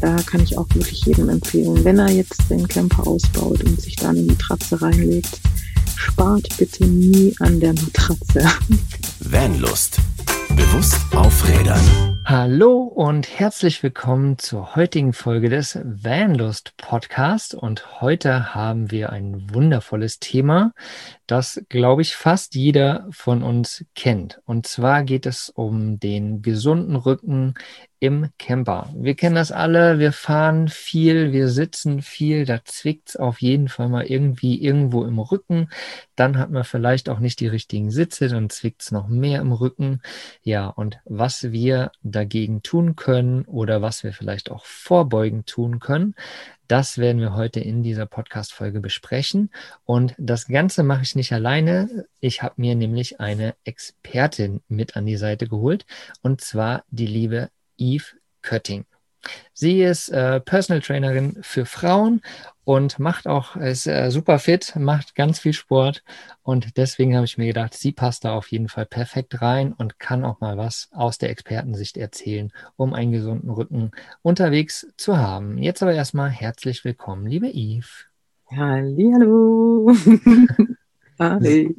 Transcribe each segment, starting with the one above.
da kann ich auch wirklich jedem empfehlen, wenn er jetzt den Camper ausbaut und sich da eine Matratze reinlegt, spart bitte nie an der Matratze. Vanlust. Bewusst aufrädern. Hallo und herzlich willkommen zur heutigen Folge des Vanlust Podcast. Und heute haben wir ein wundervolles Thema, das, glaube ich, fast jeder von uns kennt. Und zwar geht es um den gesunden Rücken im Camper. Wir kennen das alle, wir fahren viel, wir sitzen viel, da zwickt es auf jeden Fall mal irgendwie irgendwo im Rücken. Dann hat man vielleicht auch nicht die richtigen Sitze, dann zwickt es noch mehr im Rücken. Ja, und was wir dagegen tun können oder was wir vielleicht auch vorbeugend tun können, das werden wir heute in dieser Podcast-Folge besprechen. Und das Ganze mache ich nicht alleine. Ich habe mir nämlich eine Expertin mit an die Seite geholt, und zwar die liebe Eve Kötting. Sie ist äh, Personal Trainerin für Frauen und macht auch, ist äh, super fit, macht ganz viel Sport. Und deswegen habe ich mir gedacht, sie passt da auf jeden Fall perfekt rein und kann auch mal was aus der Expertensicht erzählen, um einen gesunden Rücken unterwegs zu haben. Jetzt aber erstmal herzlich willkommen, liebe Eve. Hallihallo. Hi.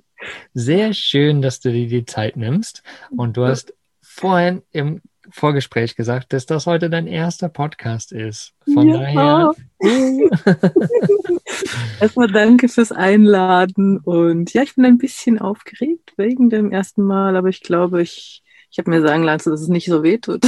Sehr schön, dass du dir die Zeit nimmst. Und du hast vorhin im Vorgespräch gesagt, dass das heute dein erster Podcast ist. Von ja. daher. Erstmal danke fürs Einladen. Und ja, ich bin ein bisschen aufgeregt wegen dem ersten Mal, aber ich glaube, ich, ich habe mir sagen lassen, dass es nicht so weh tut.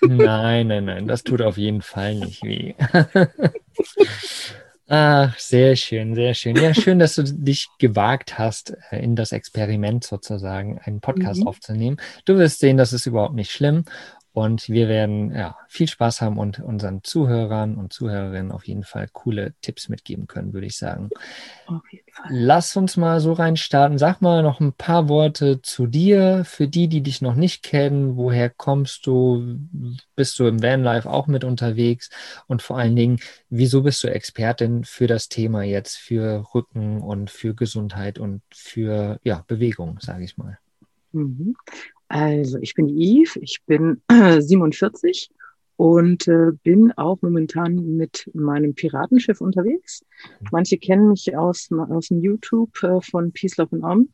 Nein, nein, nein, das tut auf jeden Fall nicht weh. Ach, sehr schön, sehr schön. Ja, schön, dass du dich gewagt hast, äh, in das Experiment sozusagen einen Podcast mhm. aufzunehmen. Du wirst sehen, das ist überhaupt nicht schlimm. Und wir werden ja, viel Spaß haben und unseren Zuhörern und Zuhörerinnen auf jeden Fall coole Tipps mitgeben können, würde ich sagen. Auf jeden Fall. Lass uns mal so reinstarten. Sag mal noch ein paar Worte zu dir, für die, die dich noch nicht kennen. Woher kommst du? Bist du im Vanlife auch mit unterwegs? Und vor allen Dingen, wieso bist du Expertin für das Thema jetzt, für Rücken und für Gesundheit und für ja, Bewegung, sage ich mal? Mhm. Also, ich bin Yves, ich bin äh, 47 und äh, bin auch momentan mit meinem Piratenschiff unterwegs. Manche kennen mich aus, aus dem YouTube äh, von Peace, Love and Arm,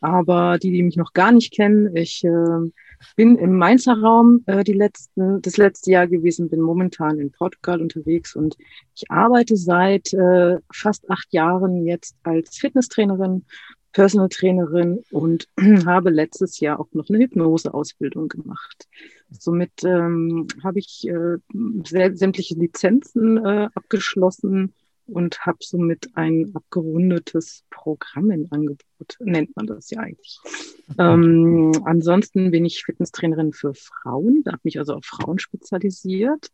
aber die, die mich noch gar nicht kennen, ich äh, bin im Mainzer Raum äh, die letzten, das letzte Jahr gewesen, bin momentan in Portugal unterwegs und ich arbeite seit äh, fast acht Jahren jetzt als Fitnesstrainerin Personal Trainerin und habe letztes Jahr auch noch eine Hypnose-Ausbildung gemacht. Somit ähm, habe ich äh, sämtliche Lizenzen äh, abgeschlossen und habe somit ein abgerundetes Programm im Angebot, nennt man das ja eigentlich. Ähm, ansonsten bin ich Fitnesstrainerin für Frauen, da habe mich also auf Frauen spezialisiert,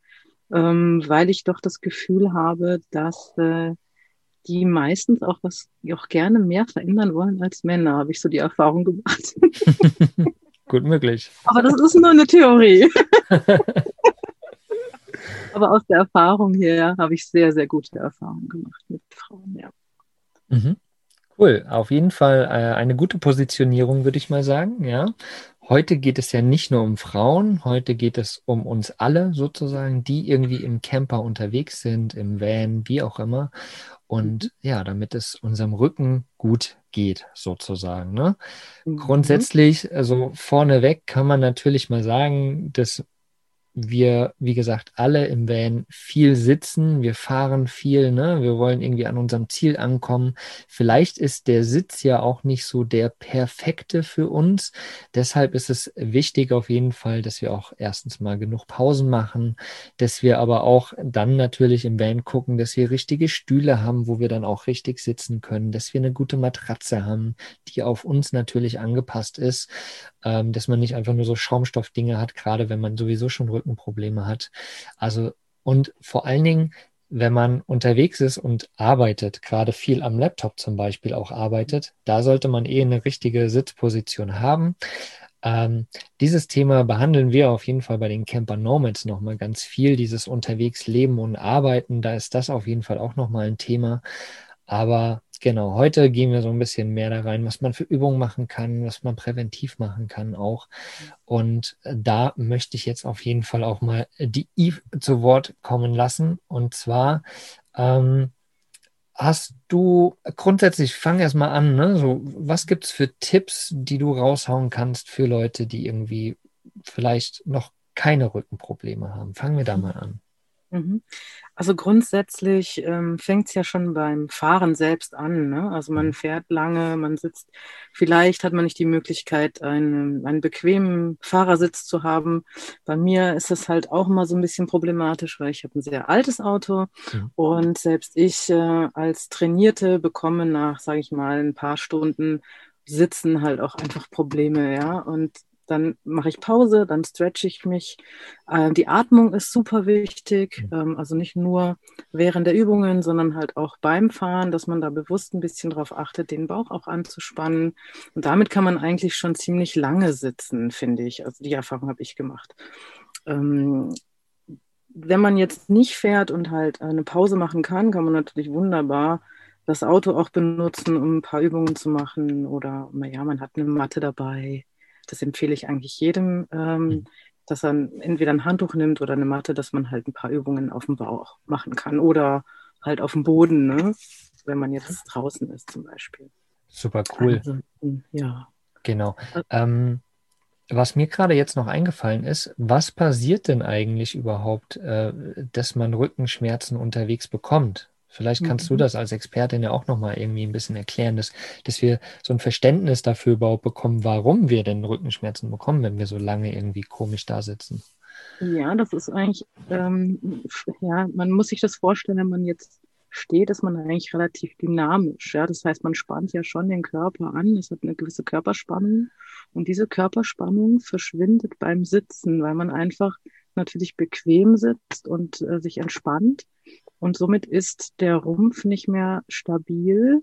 ähm, weil ich doch das Gefühl habe, dass äh, die meistens auch was auch gerne mehr verändern wollen als Männer, habe ich so die Erfahrung gemacht. Gut möglich. Aber das ist nur eine Theorie. Aber aus der Erfahrung her habe ich sehr, sehr gute Erfahrungen gemacht mit Frauen, ja. Mhm. Cool, auf jeden Fall äh, eine gute Positionierung, würde ich mal sagen, ja. Heute geht es ja nicht nur um Frauen, heute geht es um uns alle sozusagen, die irgendwie im Camper unterwegs sind, im Van, wie auch immer. Und mhm. ja, damit es unserem Rücken gut geht, sozusagen. Ne? Mhm. Grundsätzlich, also vorneweg kann man natürlich mal sagen, dass wir, wie gesagt, alle im Van viel sitzen, wir fahren viel, ne? wir wollen irgendwie an unserem Ziel ankommen. Vielleicht ist der Sitz ja auch nicht so der perfekte für uns. Deshalb ist es wichtig auf jeden Fall, dass wir auch erstens mal genug Pausen machen, dass wir aber auch dann natürlich im Van gucken, dass wir richtige Stühle haben, wo wir dann auch richtig sitzen können, dass wir eine gute Matratze haben, die auf uns natürlich angepasst ist, ähm, dass man nicht einfach nur so Schaumstoffdinge hat, gerade wenn man sowieso schon Rückenprobleme hat. Also und vor allen Dingen, wenn man unterwegs ist und arbeitet, gerade viel am Laptop zum Beispiel auch arbeitet, da sollte man eh eine richtige Sitzposition haben. Ähm, dieses Thema behandeln wir auf jeden Fall bei den Camper Nomads nochmal ganz viel, dieses unterwegs Leben und Arbeiten, da ist das auf jeden Fall auch nochmal ein Thema. Aber genau, heute gehen wir so ein bisschen mehr da rein, was man für Übungen machen kann, was man präventiv machen kann auch. Und da möchte ich jetzt auf jeden Fall auch mal die Eve zu Wort kommen lassen. Und zwar, ähm, Hast du grundsätzlich, fang erst mal an, ne? So, was gibt es für Tipps, die du raushauen kannst für Leute, die irgendwie vielleicht noch keine Rückenprobleme haben? Fangen wir da mal an. Mhm. Also grundsätzlich ähm, fängt es ja schon beim Fahren selbst an. Ne? Also man mhm. fährt lange, man sitzt, vielleicht hat man nicht die Möglichkeit, einen, einen bequemen Fahrersitz zu haben. Bei mir ist es halt auch immer so ein bisschen problematisch, weil ich habe ein sehr altes Auto mhm. und selbst ich äh, als Trainierte bekomme nach, sage ich mal, ein paar Stunden Sitzen halt auch einfach Probleme, ja. Und dann mache ich Pause, dann stretche ich mich. Äh, die Atmung ist super wichtig, mhm. ähm, also nicht nur während der Übungen, sondern halt auch beim Fahren, dass man da bewusst ein bisschen darauf achtet, den Bauch auch anzuspannen. Und damit kann man eigentlich schon ziemlich lange sitzen, finde ich. Also die Erfahrung habe ich gemacht. Ähm, wenn man jetzt nicht fährt und halt eine Pause machen kann, kann man natürlich wunderbar das Auto auch benutzen, um ein paar Übungen zu machen. Oder naja, man hat eine Matte dabei das empfehle ich eigentlich jedem, ähm, mhm. dass er entweder ein Handtuch nimmt oder eine Matte, dass man halt ein paar Übungen auf dem Bauch machen kann oder halt auf dem Boden, ne? wenn man jetzt draußen ist zum Beispiel. Super cool. Also, ja. Genau. Ähm, was mir gerade jetzt noch eingefallen ist, was passiert denn eigentlich überhaupt, äh, dass man Rückenschmerzen unterwegs bekommt? Vielleicht kannst mhm. du das als Expertin ja auch nochmal irgendwie ein bisschen erklären, dass, dass wir so ein Verständnis dafür überhaupt bekommen, warum wir denn Rückenschmerzen bekommen, wenn wir so lange irgendwie komisch da sitzen. Ja, das ist eigentlich, ähm, ja, man muss sich das vorstellen, wenn man jetzt steht, ist man eigentlich relativ dynamisch. Ja? Das heißt, man spannt ja schon den Körper an, es hat eine gewisse Körperspannung und diese Körperspannung verschwindet beim Sitzen, weil man einfach natürlich bequem sitzt und äh, sich entspannt. Und somit ist der Rumpf nicht mehr stabil.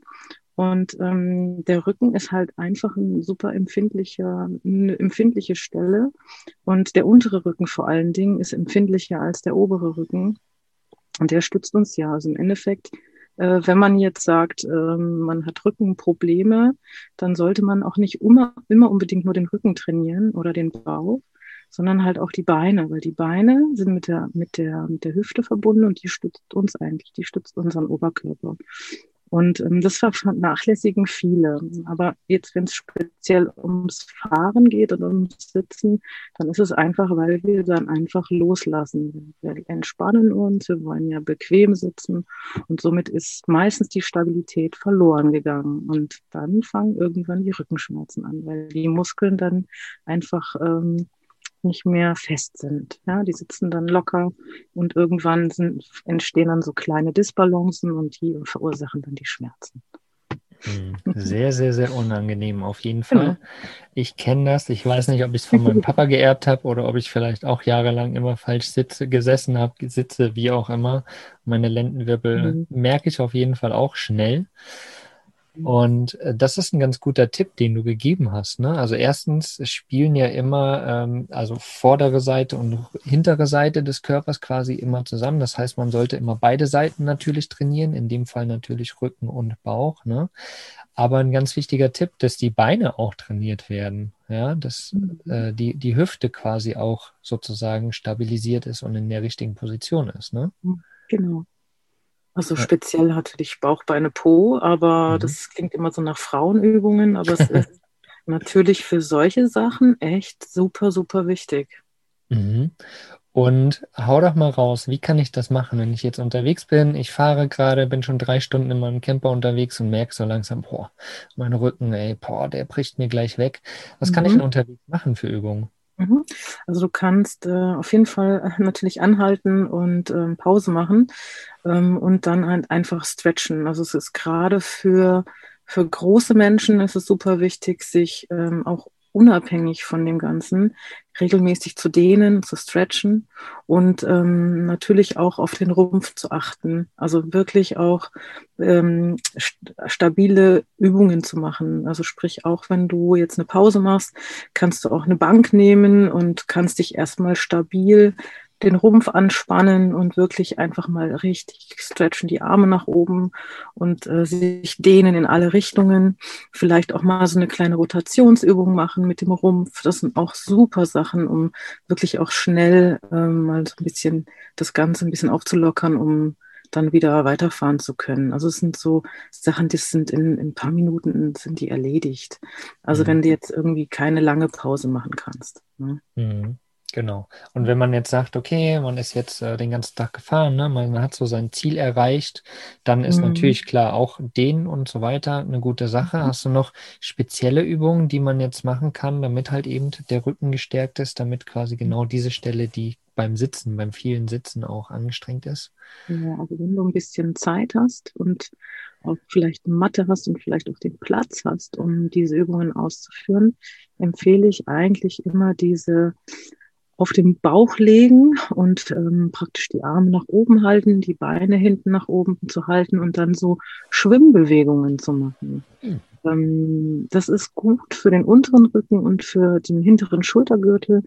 Und ähm, der Rücken ist halt einfach ein super empfindlicher, eine empfindliche Stelle. Und der untere Rücken vor allen Dingen ist empfindlicher als der obere Rücken. Und der stützt uns ja. Also im Endeffekt, äh, wenn man jetzt sagt, äh, man hat Rückenprobleme, dann sollte man auch nicht immer, immer unbedingt nur den Rücken trainieren oder den Bauch, sondern halt auch die Beine, weil die Beine sind mit der, mit der, mit der Hüfte verbunden und die stützt uns eigentlich, die stützt unseren Oberkörper. Und ähm, das vernachlässigen viele. Aber jetzt, wenn es speziell ums Fahren geht und ums Sitzen, dann ist es einfach, weil wir dann einfach loslassen. Wir entspannen uns, wir wollen ja bequem sitzen und somit ist meistens die Stabilität verloren gegangen. Und dann fangen irgendwann die Rückenschmerzen an, weil die Muskeln dann einfach ähm, nicht mehr fest sind. Ja, die sitzen dann locker und irgendwann sind, entstehen dann so kleine Disbalancen und die verursachen dann die Schmerzen. Hm, sehr, sehr, sehr unangenehm auf jeden Fall. Genau. Ich kenne das. Ich weiß nicht, ob ich es von meinem Papa geerbt habe oder ob ich vielleicht auch jahrelang immer falsch sitze, gesessen habe, sitze, wie auch immer. Meine Lendenwirbel mhm. merke ich auf jeden Fall auch schnell. Und äh, das ist ein ganz guter Tipp, den du gegeben hast. Ne? Also erstens spielen ja immer, ähm, also vordere Seite und hintere Seite des Körpers quasi immer zusammen. Das heißt, man sollte immer beide Seiten natürlich trainieren, in dem Fall natürlich Rücken und Bauch. Ne? Aber ein ganz wichtiger Tipp, dass die Beine auch trainiert werden. Ja, dass mhm. äh, die, die Hüfte quasi auch sozusagen stabilisiert ist und in der richtigen Position ist. Ne? Genau. Also speziell natürlich Bauch, Beine, Po, aber mhm. das klingt immer so nach Frauenübungen, aber es ist natürlich für solche Sachen echt super, super wichtig. Mhm. Und hau doch mal raus, wie kann ich das machen, wenn ich jetzt unterwegs bin? Ich fahre gerade, bin schon drei Stunden in meinem Camper unterwegs und merke so langsam, boah, mein Rücken, ey, boah, der bricht mir gleich weg. Was mhm. kann ich mhm. denn unterwegs machen für Übungen? Mhm. Also du kannst äh, auf jeden Fall äh, natürlich anhalten und ähm, Pause machen ähm, und dann halt einfach stretchen. Also es ist gerade für, für große Menschen ist es super wichtig, sich ähm, auch unabhängig von dem Ganzen regelmäßig zu dehnen, zu stretchen und ähm, natürlich auch auf den Rumpf zu achten. Also wirklich auch ähm, st stabile Übungen zu machen. Also sprich, auch wenn du jetzt eine Pause machst, kannst du auch eine Bank nehmen und kannst dich erstmal stabil den Rumpf anspannen und wirklich einfach mal richtig stretchen, die Arme nach oben und äh, sich dehnen in alle Richtungen. Vielleicht auch mal so eine kleine Rotationsübung machen mit dem Rumpf. Das sind auch super Sachen, um wirklich auch schnell äh, mal so ein bisschen das Ganze ein bisschen aufzulockern, um dann wieder weiterfahren zu können. Also es sind so Sachen, die sind in, in ein paar Minuten sind die erledigt. Also mhm. wenn du jetzt irgendwie keine lange Pause machen kannst. Ne? Mhm. Genau. Und wenn man jetzt sagt, okay, man ist jetzt äh, den ganzen Tag gefahren, ne, man hat so sein Ziel erreicht, dann ist mhm. natürlich klar auch den und so weiter eine gute Sache. Mhm. Hast du noch spezielle Übungen, die man jetzt machen kann, damit halt eben der Rücken gestärkt ist, damit quasi genau diese Stelle, die beim Sitzen, beim vielen Sitzen auch angestrengt ist? Ja, also wenn du ein bisschen Zeit hast und auch vielleicht eine Matte hast und vielleicht auch den Platz hast, um diese Übungen auszuführen, empfehle ich eigentlich immer diese auf den Bauch legen und ähm, praktisch die Arme nach oben halten, die Beine hinten nach oben zu halten und dann so Schwimmbewegungen zu machen. Mhm. Ähm, das ist gut für den unteren Rücken und für den hinteren Schultergürtel,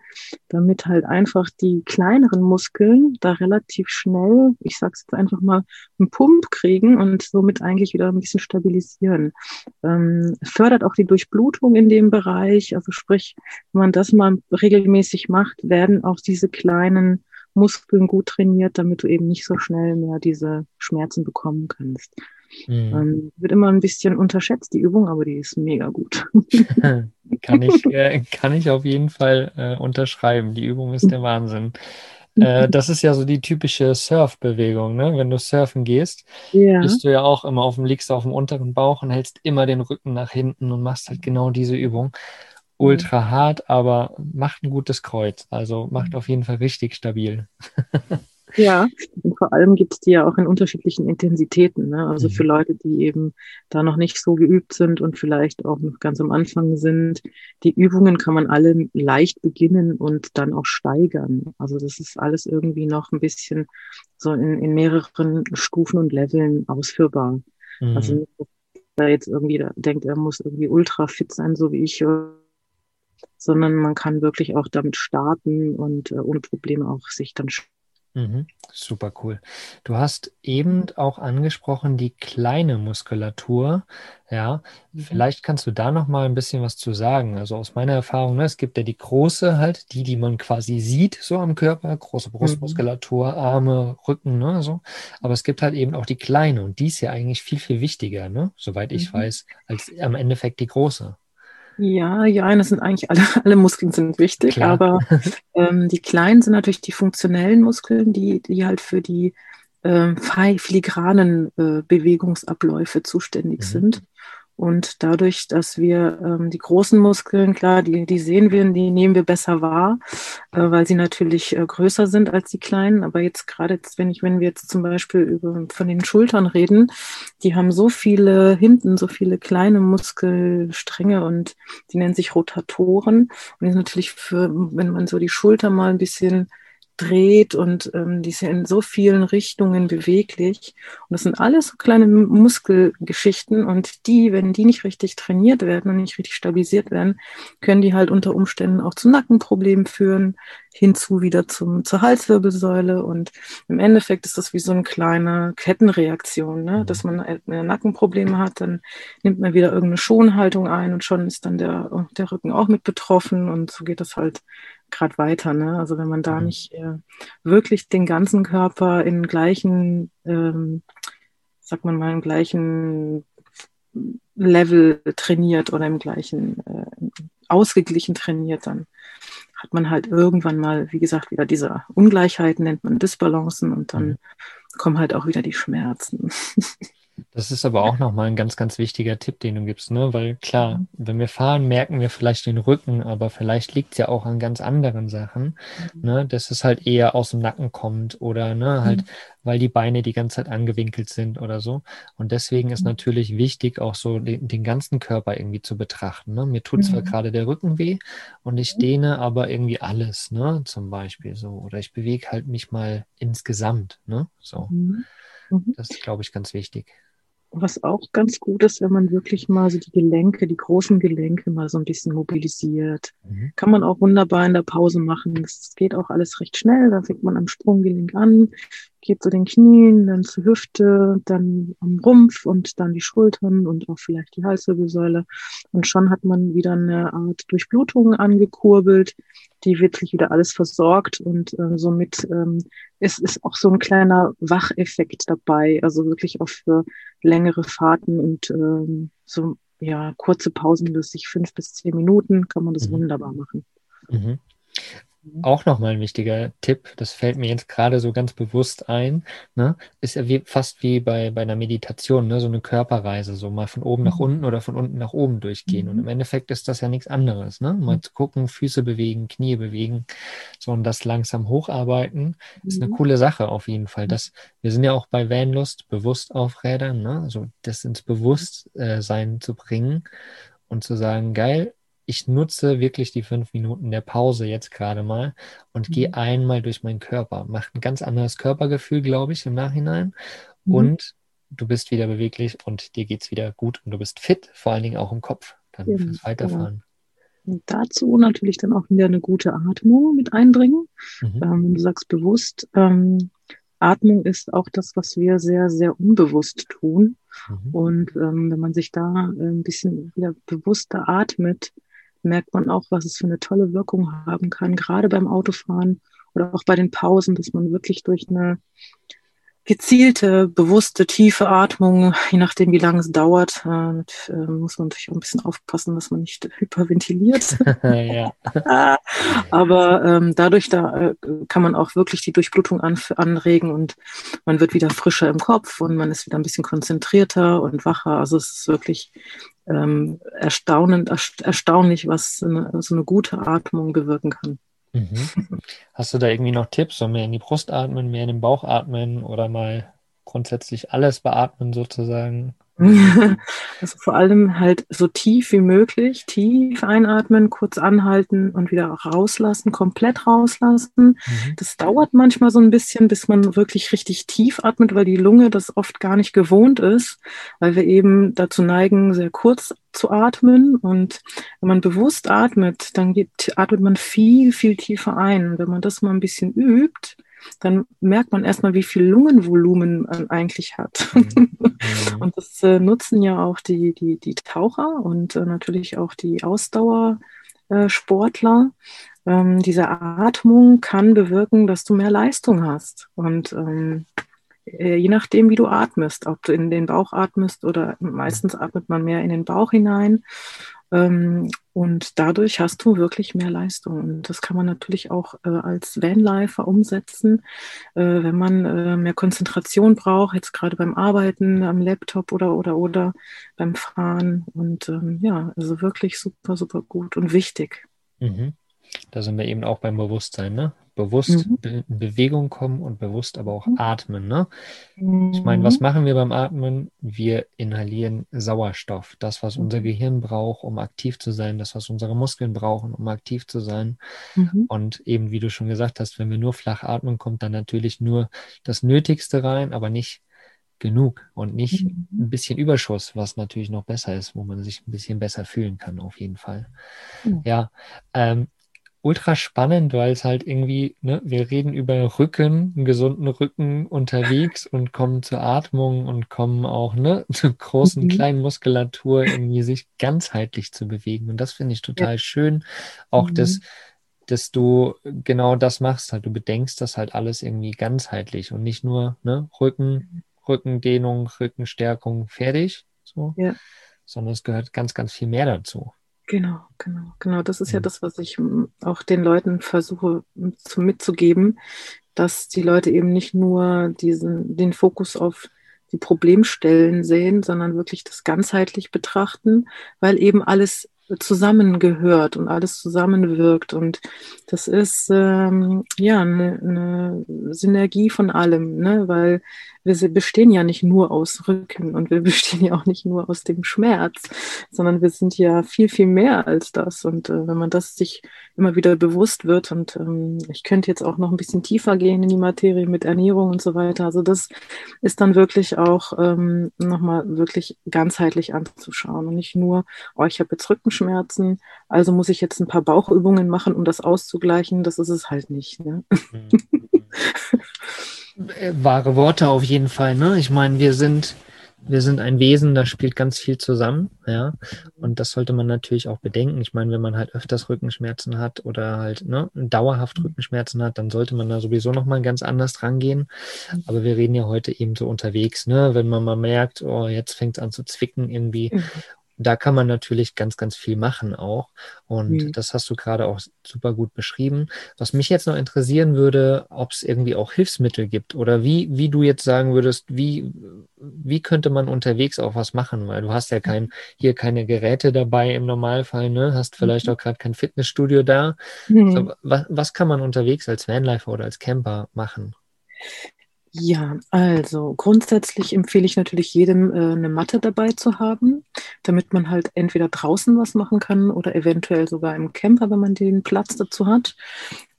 damit halt einfach die kleineren Muskeln da relativ schnell, ich sag's jetzt einfach mal, einen Pump kriegen und somit eigentlich wieder ein bisschen stabilisieren. Ähm, fördert auch die Durchblutung in dem Bereich. Also sprich, wenn man das mal regelmäßig macht, werden auch diese kleinen Muskeln gut trainiert, damit du eben nicht so schnell mehr diese Schmerzen bekommen kannst. Mhm. Ähm, wird immer ein bisschen unterschätzt, die Übung, aber die ist mega gut. kann, ich, äh, kann ich auf jeden Fall äh, unterschreiben. Die Übung ist der Wahnsinn. Äh, das ist ja so die typische Surf-Bewegung, ne? Wenn du surfen gehst, ja. bist du ja auch immer auf dem, liegst auf dem unteren Bauch und hältst immer den Rücken nach hinten und machst halt genau diese Übung. Ultra hart, aber macht ein gutes Kreuz. Also macht auf jeden Fall richtig stabil. Ja, und vor allem gibt es die ja auch in unterschiedlichen Intensitäten. Ne? Also mhm. für Leute, die eben da noch nicht so geübt sind und vielleicht auch noch ganz am Anfang sind, die Übungen kann man alle leicht beginnen und dann auch steigern. Also das ist alles irgendwie noch ein bisschen so in, in mehreren Stufen und Leveln ausführbar. Mhm. Also nicht, dass er jetzt irgendwie denkt, er muss irgendwie ultra fit sein, so wie ich, sondern man kann wirklich auch damit starten und äh, ohne Probleme auch sich dann Mhm, super cool. Du hast eben auch angesprochen die kleine Muskulatur. Ja, mhm. vielleicht kannst du da noch mal ein bisschen was zu sagen. Also aus meiner Erfahrung, ne, es gibt ja die große halt, die, die man quasi sieht so am Körper, große mhm. Brustmuskulatur, Arme, Rücken, ne, so. Aber es gibt halt eben auch die kleine und die ist ja eigentlich viel, viel wichtiger, ne, soweit ich mhm. weiß, als am Endeffekt die große. Ja, ja, das sind eigentlich alle, alle Muskeln sind wichtig, Klar. aber ähm, die kleinen sind natürlich die funktionellen Muskeln, die, die halt für die ähm, filigranen äh, Bewegungsabläufe zuständig mhm. sind. Und dadurch, dass wir ähm, die großen Muskeln, klar, die, die sehen wir, die nehmen wir besser wahr, äh, weil sie natürlich äh, größer sind als die kleinen. Aber jetzt gerade, jetzt, wenn ich, wenn wir jetzt zum Beispiel über von den Schultern reden, die haben so viele hinten, so viele kleine Muskelstränge und die nennen sich Rotatoren. Und sind natürlich für, wenn man so die Schulter mal ein bisschen dreht und ähm, die ist ja in so vielen Richtungen beweglich. Und das sind alles so kleine Muskelgeschichten und die, wenn die nicht richtig trainiert werden und nicht richtig stabilisiert werden, können die halt unter Umständen auch zu Nackenproblemen führen, hinzu wieder zum, zur Halswirbelsäule und im Endeffekt ist das wie so eine kleine Kettenreaktion, ne? Mhm. dass man Nackenprobleme hat, dann nimmt man wieder irgendeine Schonhaltung ein und schon ist dann der, der Rücken auch mit betroffen und so geht das halt gerade weiter. Ne? Also wenn man da mhm. nicht äh, wirklich den ganzen Körper in gleichen, ähm, sagt man mal, im gleichen Level trainiert oder im gleichen äh, ausgeglichen trainiert, dann hat man halt irgendwann mal, wie gesagt, wieder diese Ungleichheiten, nennt man Disbalancen und dann mhm. kommen halt auch wieder die Schmerzen. Das ist aber auch nochmal ein ganz, ganz wichtiger Tipp, den du gibst, ne? Weil klar, mhm. wenn wir fahren, merken wir vielleicht den Rücken, aber vielleicht liegt es ja auch an ganz anderen Sachen, mhm. ne? Dass es halt eher aus dem Nacken kommt oder ne, halt, mhm. weil die Beine die ganze Zeit angewinkelt sind oder so. Und deswegen ist mhm. natürlich wichtig, auch so den, den, ganzen Körper irgendwie zu betrachten. Ne? Mir tut zwar mhm. gerade der Rücken weh und ich dehne aber irgendwie alles, ne? Zum Beispiel so. Oder ich bewege halt mich mal insgesamt, ne? So. Das ist, glaube ich, ganz wichtig. Was auch ganz gut ist, wenn man wirklich mal so die Gelenke, die großen Gelenke mal so ein bisschen mobilisiert. Mhm. Kann man auch wunderbar in der Pause machen. Das geht auch alles recht schnell. Da fängt man am Sprunggelenk an, geht zu den Knien, dann zur Hüfte, dann am Rumpf und dann die Schultern und auch vielleicht die Halswirbelsäule. Und schon hat man wieder eine Art Durchblutung angekurbelt, die wirklich wieder alles versorgt und äh, somit ähm, ist, ist auch so ein kleiner Wacheffekt dabei, also wirklich auch für längere Fahrten und ähm, so ja kurze Pausen, sich fünf bis zehn Minuten, kann man das mhm. wunderbar machen. Mhm. Mhm. Auch nochmal ein wichtiger Tipp, das fällt mir jetzt gerade so ganz bewusst ein, ne? ist ja wie, fast wie bei, bei einer Meditation, ne? so eine Körperreise, so mal von oben nach mhm. unten oder von unten nach oben durchgehen. Und im mhm. Endeffekt ist das ja nichts anderes. Ne? Mal zu gucken, Füße bewegen, Knie bewegen, so und das langsam hocharbeiten, ist eine coole Sache auf jeden Fall. Das, wir sind ja auch bei Vanlust bewusst auf Rädern, ne? also das ins Bewusstsein zu bringen und zu sagen, geil, ich nutze wirklich die fünf Minuten der Pause jetzt gerade mal und mhm. gehe einmal durch meinen Körper. Macht ein ganz anderes Körpergefühl, glaube ich, im Nachhinein. Mhm. Und du bist wieder beweglich und dir geht es wieder gut und du bist fit, vor allen Dingen auch im Kopf, dann ja, fürs Weiterfahren. Ja. Und dazu natürlich dann auch wieder eine gute Atmung mit einbringen. Mhm. Ähm, du sagst bewusst, ähm, Atmung ist auch das, was wir sehr, sehr unbewusst tun. Mhm. Und ähm, wenn man sich da äh, ein bisschen wieder bewusster atmet, merkt man auch, was es für eine tolle Wirkung haben kann, gerade beim Autofahren oder auch bei den Pausen, dass man wirklich durch eine gezielte, bewusste, tiefe Atmung, je nachdem, wie lange es dauert, äh, mit, äh, muss man natürlich auch ein bisschen aufpassen, dass man nicht hyperventiliert. Aber ähm, dadurch da, äh, kann man auch wirklich die Durchblutung an, anregen und man wird wieder frischer im Kopf und man ist wieder ein bisschen konzentrierter und wacher. Also es ist wirklich ähm, erstaunend, erstaunlich, was eine, so eine gute Atmung bewirken kann. Mhm. Hast du da irgendwie noch Tipps? So mehr in die Brust atmen, mehr in den Bauch atmen oder mal grundsätzlich alles beatmen sozusagen? Also vor allem halt so tief wie möglich, tief einatmen, kurz anhalten und wieder rauslassen, komplett rauslassen. Mhm. Das dauert manchmal so ein bisschen, bis man wirklich richtig tief atmet, weil die Lunge das oft gar nicht gewohnt ist, weil wir eben dazu neigen, sehr kurz zu atmen. Und wenn man bewusst atmet, dann geht, atmet man viel, viel tiefer ein. Wenn man das mal ein bisschen übt, dann merkt man erstmal, wie viel Lungenvolumen man eigentlich hat. Mhm. und das äh, nutzen ja auch die, die, die Taucher und äh, natürlich auch die Ausdauersportler. Ähm, diese Atmung kann bewirken, dass du mehr Leistung hast. Und ähm, äh, je nachdem, wie du atmest, ob du in den Bauch atmest oder meistens atmet man mehr in den Bauch hinein. Ähm, und dadurch hast du wirklich mehr Leistung. Und das kann man natürlich auch äh, als Vanlifer umsetzen, äh, wenn man äh, mehr Konzentration braucht, jetzt gerade beim Arbeiten am Laptop oder oder oder beim Fahren. Und ähm, ja, also wirklich super, super gut und wichtig. Mhm. Da sind wir eben auch beim Bewusstsein, ne? bewusst mhm. in Bewegung kommen und bewusst aber auch mhm. atmen. Ne? Ich meine, was mhm. machen wir beim Atmen? Wir inhalieren Sauerstoff, das, was unser mhm. Gehirn braucht, um aktiv zu sein, das, was unsere Muskeln brauchen, um aktiv zu sein. Mhm. Und eben, wie du schon gesagt hast, wenn wir nur flach atmen, kommt dann natürlich nur das Nötigste rein, aber nicht genug und nicht ein bisschen Überschuss, was natürlich noch besser ist, wo man sich ein bisschen besser fühlen kann, auf jeden Fall. Ja, ähm, ultra spannend, weil es halt irgendwie, ne, wir reden über Rücken, einen gesunden Rücken unterwegs und kommen zur Atmung und kommen auch, ne, zur großen, mhm. kleinen Muskulatur irgendwie sich ganzheitlich zu bewegen. Und das finde ich total ja. schön. Auch mhm. das, dass du genau das machst, halt, du bedenkst das halt alles irgendwie ganzheitlich und nicht nur, ne, Rücken, Rückendehnung, Rückenstärkung, fertig, so. Ja. Sondern es gehört ganz, ganz viel mehr dazu. Genau, genau, genau. Das ist ja das, was ich hm, auch den Leuten versuche hm, zu mitzugeben, dass die Leute eben nicht nur diesen, den Fokus auf die Problemstellen sehen, sondern wirklich das ganzheitlich betrachten, weil eben alles zusammengehört und alles zusammenwirkt. Und das ist ähm, ja eine, eine Synergie von allem, ne? weil wir bestehen ja nicht nur aus Rücken und wir bestehen ja auch nicht nur aus dem Schmerz, sondern wir sind ja viel, viel mehr als das. Und äh, wenn man das sich immer wieder bewusst wird und ähm, ich könnte jetzt auch noch ein bisschen tiefer gehen in die Materie mit Ernährung und so weiter. Also das ist dann wirklich auch ähm, nochmal wirklich ganzheitlich anzuschauen und nicht nur, oh, ich habe jetzt Rückenschmerzen, also muss ich jetzt ein paar Bauchübungen machen, um das auszugleichen. Das ist es halt nicht. Ne? Mhm. Äh, wahre Worte auf jeden Fall. Ne? Ich meine, wir sind, wir sind ein Wesen, da spielt ganz viel zusammen, ja. Und das sollte man natürlich auch bedenken. Ich meine, wenn man halt öfters Rückenschmerzen hat oder halt ne, dauerhaft Rückenschmerzen hat, dann sollte man da sowieso nochmal ganz anders rangehen. Aber wir reden ja heute eben so unterwegs, ne? Wenn man mal merkt, oh, jetzt fängt es an zu zwicken irgendwie mhm da kann man natürlich ganz, ganz viel machen auch. Und mhm. das hast du gerade auch super gut beschrieben. Was mich jetzt noch interessieren würde, ob es irgendwie auch Hilfsmittel gibt oder wie, wie du jetzt sagen würdest, wie, wie könnte man unterwegs auch was machen? Weil du hast ja kein, hier keine Geräte dabei im Normalfall, ne? Hast vielleicht mhm. auch gerade kein Fitnessstudio da. Mhm. So, was, was kann man unterwegs als Vanlifer oder als Camper machen? Ja, also grundsätzlich empfehle ich natürlich jedem, äh, eine Matte dabei zu haben, damit man halt entweder draußen was machen kann oder eventuell sogar im Camper, wenn man den Platz dazu hat.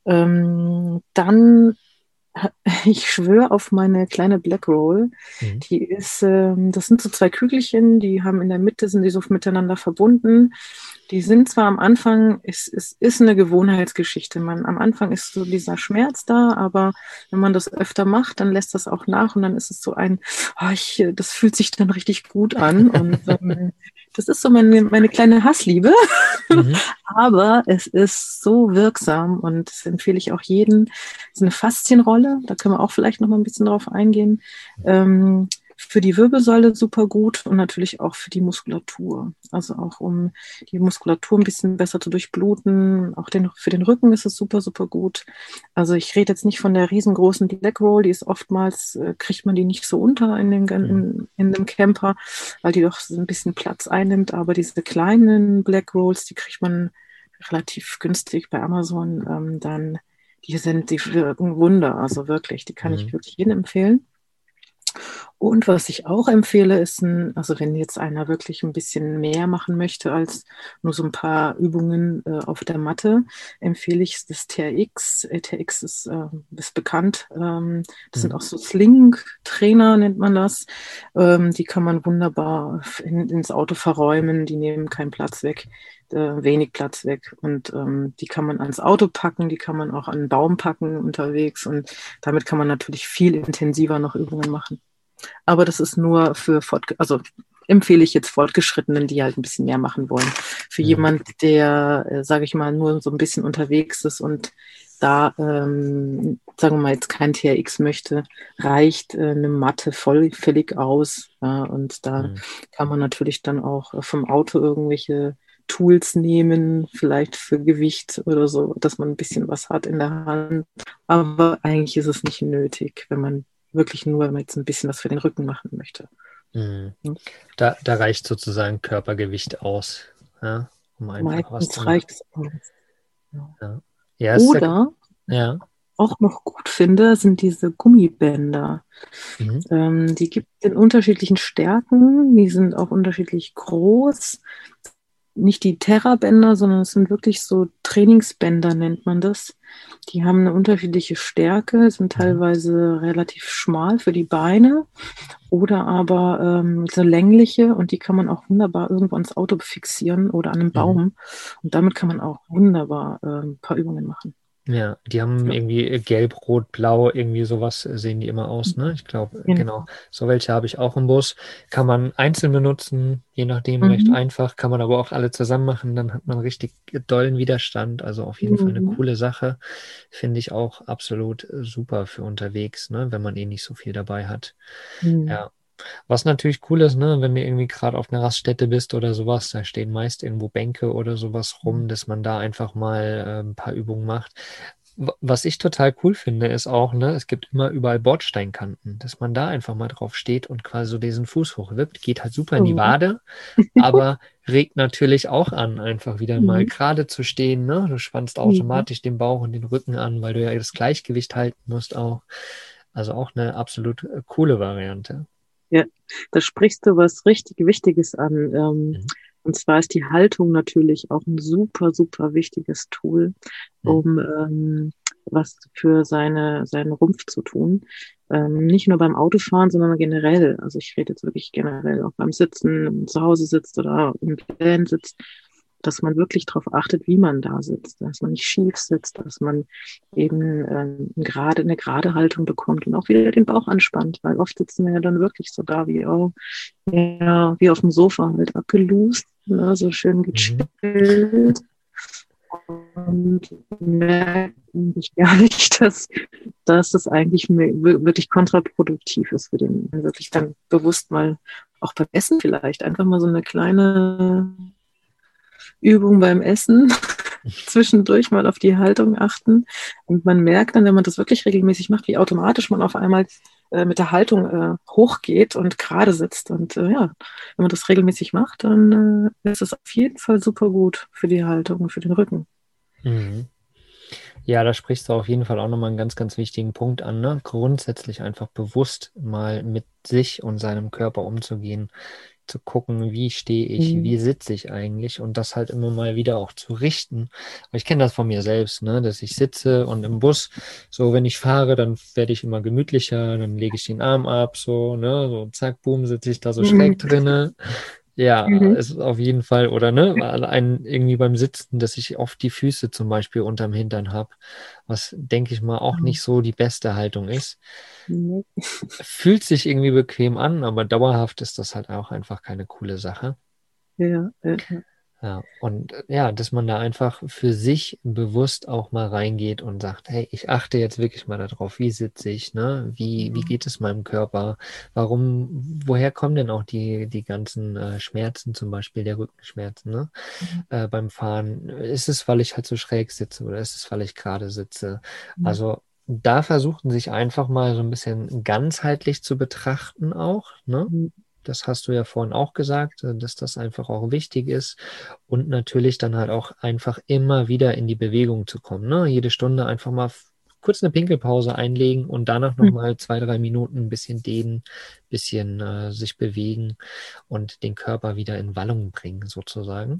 Ähm, dann ich schwöre auf meine kleine Black Roll. Mhm. Die ist, ähm, das sind so zwei Kügelchen, die haben in der Mitte, sind die so miteinander verbunden. Die sind zwar am Anfang, es, es ist eine Gewohnheitsgeschichte. Man, am Anfang ist so dieser Schmerz da, aber wenn man das öfter macht, dann lässt das auch nach und dann ist es so ein, oh, ich, das fühlt sich dann richtig gut an. Und ähm, das ist so meine, meine kleine Hassliebe. Mhm. aber es ist so wirksam und das empfehle ich auch jedem. Es ist eine Faszienrolle, da können wir auch vielleicht noch mal ein bisschen drauf eingehen. Ähm, für die Wirbelsäule super gut und natürlich auch für die Muskulatur. Also auch um die Muskulatur ein bisschen besser zu durchbluten. Auch den, für den Rücken ist es super, super gut. Also ich rede jetzt nicht von der riesengroßen Leg Roll, die ist oftmals, äh, kriegt man die nicht so unter in, den, in, mhm. in dem Camper, weil die doch so ein bisschen Platz einnimmt. Aber diese kleinen Black Rolls, die kriegt man relativ günstig bei Amazon. Ähm, dann, die sind, die wirken Wunder. Also wirklich, die kann mhm. ich wirklich jedem empfehlen. Und was ich auch empfehle, ist ein, also wenn jetzt einer wirklich ein bisschen mehr machen möchte als nur so ein paar Übungen äh, auf der Matte, empfehle ich das TRX. Äh, TRX ist, äh, ist bekannt. Ähm, das mhm. sind auch so Sling-Trainer, nennt man das. Ähm, die kann man wunderbar in, ins Auto verräumen. Die nehmen keinen Platz weg, äh, wenig Platz weg. Und ähm, die kann man ans Auto packen, die kann man auch an einen Baum packen unterwegs. Und damit kann man natürlich viel intensiver noch Übungen machen. Aber das ist nur für Fortge also empfehle ich jetzt Fortgeschrittenen, die halt ein bisschen mehr machen wollen. Für ja. jemand, der, äh, sage ich mal, nur so ein bisschen unterwegs ist und da, ähm, sagen wir mal, jetzt kein TRX möchte, reicht äh, eine Matte vollfällig aus. Ja, und da mhm. kann man natürlich dann auch vom Auto irgendwelche Tools nehmen, vielleicht für Gewicht oder so, dass man ein bisschen was hat in der Hand. Aber eigentlich ist es nicht nötig, wenn man wirklich nur, wenn man jetzt ein bisschen was für den Rücken machen möchte. Mhm. Da, da, reicht sozusagen Körpergewicht aus, ja, um einfach Meistens was zu reicht es aus. Ja. Ja, Oder ja. auch noch gut finde, sind diese Gummibänder. Mhm. Ähm, die gibt es in unterschiedlichen Stärken, die sind auch unterschiedlich groß nicht die Terra-Bänder, sondern es sind wirklich so Trainingsbänder, nennt man das. Die haben eine unterschiedliche Stärke, sind mhm. teilweise relativ schmal für die Beine oder aber ähm, so längliche und die kann man auch wunderbar irgendwo ans Auto fixieren oder an einem mhm. Baum. Und damit kann man auch wunderbar äh, ein paar Übungen machen. Ja, die haben ja. irgendwie gelb, rot, blau, irgendwie sowas sehen die immer aus, ne? Ich glaube, ja. genau. So welche habe ich auch im Bus. Kann man einzeln benutzen, je nachdem mhm. recht einfach, kann man aber auch alle zusammen machen, dann hat man richtig dollen Widerstand. Also auf jeden mhm. Fall eine mhm. coole Sache. Finde ich auch absolut super für unterwegs, ne? Wenn man eh nicht so viel dabei hat. Mhm. Ja. Was natürlich cool ist, ne, wenn du irgendwie gerade auf einer Raststätte bist oder sowas, da stehen meist irgendwo Bänke oder sowas rum, mhm. dass man da einfach mal äh, ein paar Übungen macht. Was ich total cool finde, ist auch, ne, es gibt immer überall Bordsteinkanten, dass man da einfach mal drauf steht und quasi so diesen Fuß hochwippt. Geht halt super in die mhm. Wade, aber regt natürlich auch an, einfach wieder mal mhm. gerade zu stehen. Ne? Du spannst mhm. automatisch den Bauch und den Rücken an, weil du ja das Gleichgewicht halten musst auch. Also auch eine absolut äh, coole Variante. Ja, da sprichst du was richtig Wichtiges an. Ähm, mhm. Und zwar ist die Haltung natürlich auch ein super, super wichtiges Tool, mhm. um ähm, was für seine, seinen Rumpf zu tun. Ähm, nicht nur beim Autofahren, sondern generell. Also ich rede jetzt wirklich generell auch beim Sitzen, wenn man zu Hause sitzt oder im Van sitzt dass man wirklich darauf achtet, wie man da sitzt, dass man nicht schief sitzt, dass man eben ähm, gerade eine gerade Haltung bekommt und auch wieder den Bauch anspannt, weil oft sitzen wir ja dann wirklich so da wie, oh, ja, wie auf dem Sofa halt abgelust, ne, so schön mhm. gechillt. Und merken ich gar nicht, dass, dass das eigentlich wirklich kontraproduktiv ist für den, wirklich dann bewusst mal auch beim Essen vielleicht einfach mal so eine kleine Übung beim Essen, zwischendurch mal auf die Haltung achten. Und man merkt dann, wenn man das wirklich regelmäßig macht, wie automatisch man auf einmal äh, mit der Haltung äh, hochgeht und gerade sitzt. Und äh, ja, wenn man das regelmäßig macht, dann äh, ist es auf jeden Fall super gut für die Haltung und für den Rücken. Mhm. Ja, da sprichst du auf jeden Fall auch nochmal einen ganz, ganz wichtigen Punkt an. Ne? Grundsätzlich einfach bewusst mal mit sich und seinem Körper umzugehen zu gucken, wie stehe ich, mhm. wie sitze ich eigentlich und das halt immer mal wieder auch zu richten. Aber ich kenne das von mir selbst, ne, dass ich sitze und im Bus, so wenn ich fahre, dann werde ich immer gemütlicher, dann lege ich den Arm ab, so, ne, so zack, boom, sitze ich da so mhm. schräg drinne. Ja, mhm. ist auf jeden Fall, oder ne, ein, irgendwie beim Sitzen, dass ich oft die Füße zum Beispiel unterm Hintern habe, was denke ich mal auch mhm. nicht so die beste Haltung ist. Mhm. Fühlt sich irgendwie bequem an, aber dauerhaft ist das halt auch einfach keine coole Sache. Ja, ja. Ja, und äh, ja, dass man da einfach für sich bewusst auch mal reingeht und sagt, hey, ich achte jetzt wirklich mal darauf, wie sitze ich, ne? Wie, wie mhm. geht es meinem Körper? Warum, woher kommen denn auch die, die ganzen äh, Schmerzen, zum Beispiel der Rückenschmerzen, ne? Mhm. Äh, beim Fahren? Ist es, weil ich halt so schräg sitze oder ist es, weil ich gerade sitze? Mhm. Also da versuchten sich einfach mal so ein bisschen ganzheitlich zu betrachten auch, ne? Mhm. Das hast du ja vorhin auch gesagt, äh, dass das einfach auch wichtig ist. Und natürlich dann halt auch einfach immer wieder in die Bewegung zu kommen. Ne? Jede Stunde einfach mal kurz eine Pinkelpause einlegen und danach mhm. nochmal zwei, drei Minuten ein bisschen dehnen, ein bisschen äh, sich bewegen und den Körper wieder in Wallung bringen, sozusagen.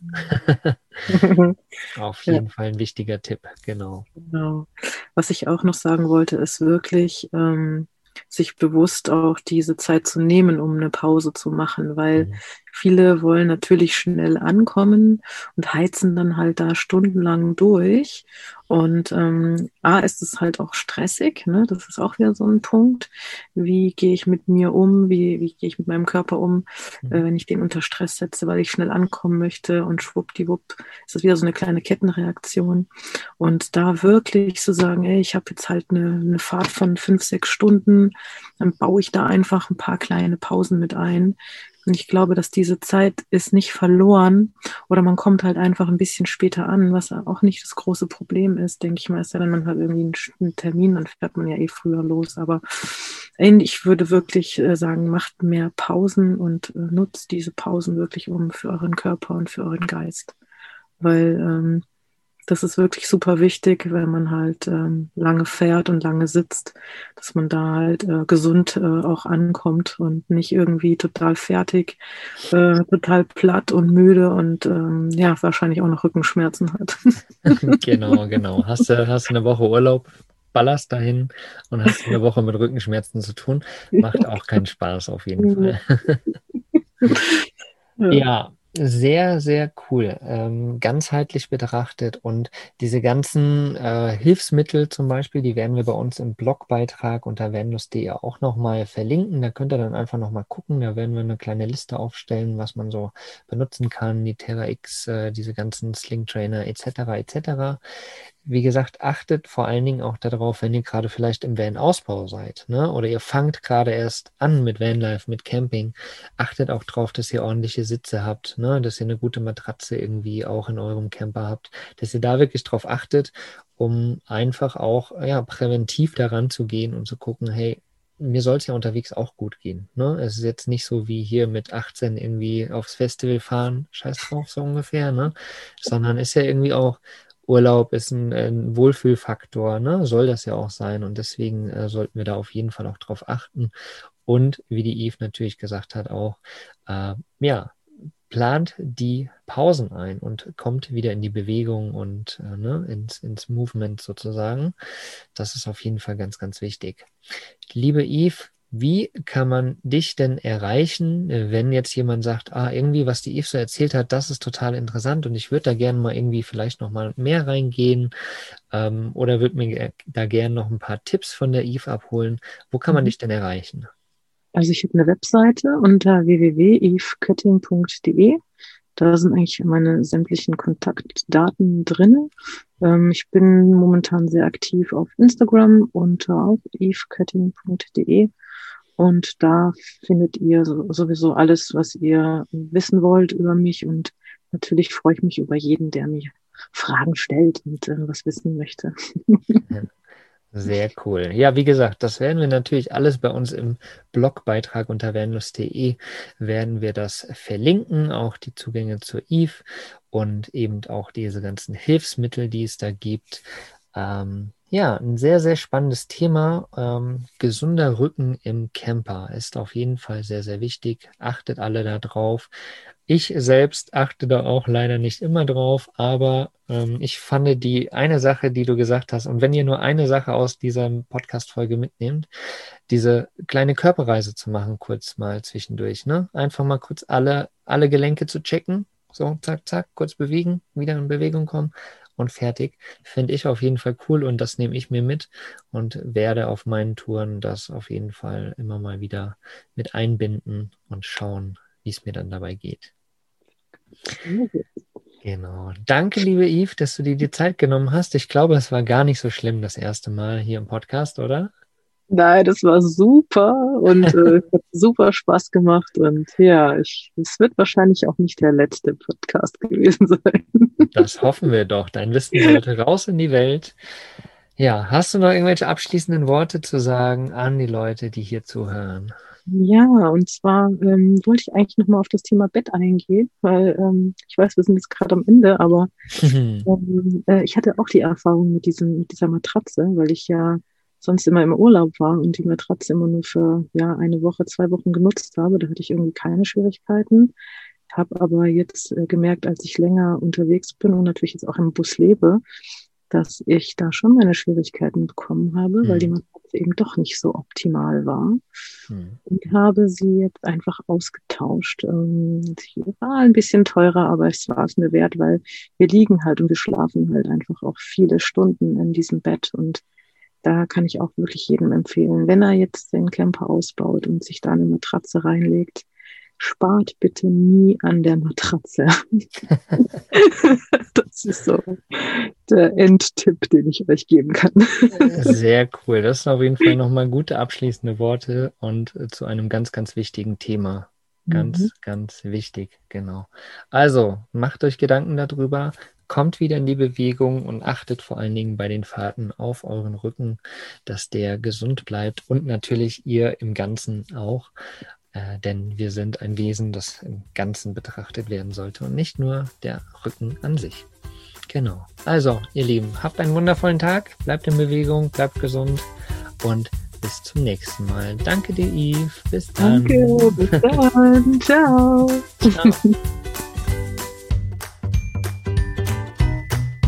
Auf jeden ja. Fall ein wichtiger Tipp, genau. Genau. Was ich auch noch sagen wollte, ist wirklich, ähm, sich bewusst auch diese Zeit zu nehmen, um eine Pause zu machen, weil mhm. Viele wollen natürlich schnell ankommen und heizen dann halt da stundenlang durch und ähm, A ist es halt auch stressig, ne? das ist auch wieder so ein Punkt. Wie gehe ich mit mir um, wie, wie gehe ich mit meinem Körper um, mhm. äh, wenn ich den unter Stress setze, weil ich schnell ankommen möchte und schwuppdiwupp ist das wieder so eine kleine Kettenreaktion. Und da wirklich zu sagen, ey, ich habe jetzt halt eine, eine Fahrt von fünf, sechs Stunden, dann baue ich da einfach ein paar kleine Pausen mit ein, und ich glaube, dass diese Zeit ist nicht verloren oder man kommt halt einfach ein bisschen später an, was auch nicht das große Problem ist, denke ich mal. Ist ja, wenn man hat irgendwie einen Termin, dann fährt man ja eh früher los. Aber ich würde wirklich äh, sagen, macht mehr Pausen und äh, nutzt diese Pausen wirklich um für euren Körper und für euren Geist. Weil ähm, das ist wirklich super wichtig, wenn man halt ähm, lange fährt und lange sitzt, dass man da halt äh, gesund äh, auch ankommt und nicht irgendwie total fertig, äh, total platt und müde und ähm, ja, wahrscheinlich auch noch Rückenschmerzen hat. genau, genau. Hast du, hast eine Woche Urlaub, ballerst dahin und hast eine Woche mit Rückenschmerzen zu tun, macht auch keinen Spaß auf jeden Fall. ja. ja. Sehr, sehr cool. Ähm, ganzheitlich betrachtet und diese ganzen äh, Hilfsmittel zum Beispiel, die werden wir bei uns im Blogbeitrag unter vanlust.de auch nochmal verlinken. Da könnt ihr dann einfach nochmal gucken. Da werden wir eine kleine Liste aufstellen, was man so benutzen kann, die Terra X, äh, diese ganzen Sling Trainer etc. etc wie gesagt, achtet vor allen Dingen auch darauf, wenn ihr gerade vielleicht im Van-Ausbau seid, ne? Oder ihr fangt gerade erst an mit Vanlife, mit Camping. Achtet auch darauf, dass ihr ordentliche Sitze habt, ne? Dass ihr eine gute Matratze irgendwie auch in eurem Camper habt, dass ihr da wirklich drauf achtet um einfach auch ja, präventiv daran zu gehen und zu gucken, hey, mir soll es ja unterwegs auch gut gehen. Ne? Es ist jetzt nicht so wie hier mit 18 irgendwie aufs Festival fahren, scheiß drauf, so ungefähr, ne? Sondern ist ja irgendwie auch, Urlaub ist ein, ein Wohlfühlfaktor, ne? Soll das ja auch sein. Und deswegen äh, sollten wir da auf jeden Fall auch drauf achten. Und wie die Eve natürlich gesagt hat, auch, äh, ja, plant die Pausen ein und kommt wieder in die Bewegung und äh, ne, ins, ins Movement sozusagen. Das ist auf jeden Fall ganz, ganz wichtig. Liebe Eve, wie kann man dich denn erreichen, wenn jetzt jemand sagt, ah, irgendwie, was die Eve so erzählt hat, das ist total interessant und ich würde da gerne mal irgendwie vielleicht noch mal mehr reingehen ähm, oder würde mir da gerne noch ein paar Tipps von der Eve abholen. Wo kann man mhm. dich denn erreichen? Also ich habe eine Webseite unter www.evekötting.de. Da sind eigentlich meine sämtlichen Kontaktdaten drin. Ähm, ich bin momentan sehr aktiv auf Instagram unter auch evekötting.de. Und da findet ihr sowieso alles, was ihr wissen wollt über mich. Und natürlich freue ich mich über jeden, der mir Fragen stellt und äh, was wissen möchte. Sehr cool. Ja, wie gesagt, das werden wir natürlich alles bei uns im Blogbeitrag unter vanlust.de werden wir das verlinken, auch die Zugänge zur Eve und eben auch diese ganzen Hilfsmittel, die es da gibt. Ähm, ja, ein sehr, sehr spannendes Thema. Ähm, gesunder Rücken im Camper ist auf jeden Fall sehr, sehr wichtig. Achtet alle da drauf. Ich selbst achte da auch leider nicht immer drauf, aber ähm, ich fand die eine Sache, die du gesagt hast, und wenn ihr nur eine Sache aus dieser Podcast-Folge mitnehmt, diese kleine Körperreise zu machen, kurz mal zwischendurch, ne? Einfach mal kurz alle, alle Gelenke zu checken. So, zack, zack, kurz bewegen, wieder in Bewegung kommen und fertig. Finde ich auf jeden Fall cool und das nehme ich mir mit und werde auf meinen Touren das auf jeden Fall immer mal wieder mit einbinden und schauen, wie es mir dann dabei geht. Genau. Danke, liebe Yves, dass du dir die Zeit genommen hast. Ich glaube, es war gar nicht so schlimm das erste Mal hier im Podcast, oder? Nein, das war super und äh, hat super Spaß gemacht. Und ja, es wird wahrscheinlich auch nicht der letzte Podcast gewesen sein. Das hoffen wir doch. Dein Wissen sollte raus in die Welt. Ja, hast du noch irgendwelche abschließenden Worte zu sagen an die Leute, die hier zuhören? Ja, und zwar ähm, wollte ich eigentlich nochmal auf das Thema Bett eingehen, weil ähm, ich weiß, wir sind jetzt gerade am Ende, aber ähm, äh, ich hatte auch die Erfahrung mit, diesem, mit dieser Matratze, weil ich ja sonst immer im Urlaub war und die Matratze immer nur für ja eine Woche, zwei Wochen genutzt habe. Da hatte ich irgendwie keine Schwierigkeiten. Habe aber jetzt äh, gemerkt, als ich länger unterwegs bin und natürlich jetzt auch im Bus lebe, dass ich da schon meine Schwierigkeiten bekommen habe, mhm. weil die mhm. Matratze eben doch nicht so optimal war. Mhm. Und habe sie jetzt einfach ausgetauscht. Ähm, sie war ein bisschen teurer, aber es war es mir wert, weil wir liegen halt und wir schlafen halt einfach auch viele Stunden in diesem Bett und da kann ich auch wirklich jedem empfehlen, wenn er jetzt den Camper ausbaut und sich da eine Matratze reinlegt, spart bitte nie an der Matratze. das ist so der Endtipp, den ich euch geben kann. Sehr cool. Das sind auf jeden Fall nochmal gute abschließende Worte und zu einem ganz, ganz wichtigen Thema. Ganz, mhm. ganz wichtig, genau. Also macht euch Gedanken darüber, kommt wieder in die Bewegung und achtet vor allen Dingen bei den Fahrten auf euren Rücken, dass der gesund bleibt und natürlich ihr im Ganzen auch äh, denn wir sind ein Wesen, das im Ganzen betrachtet werden sollte und nicht nur der Rücken an sich. Genau. Also, ihr Lieben, habt einen wundervollen Tag, bleibt in Bewegung, bleibt gesund und bis zum nächsten Mal. Danke dir, Yves. Bis dann. Danke, bis dann. Ciao. Ciao.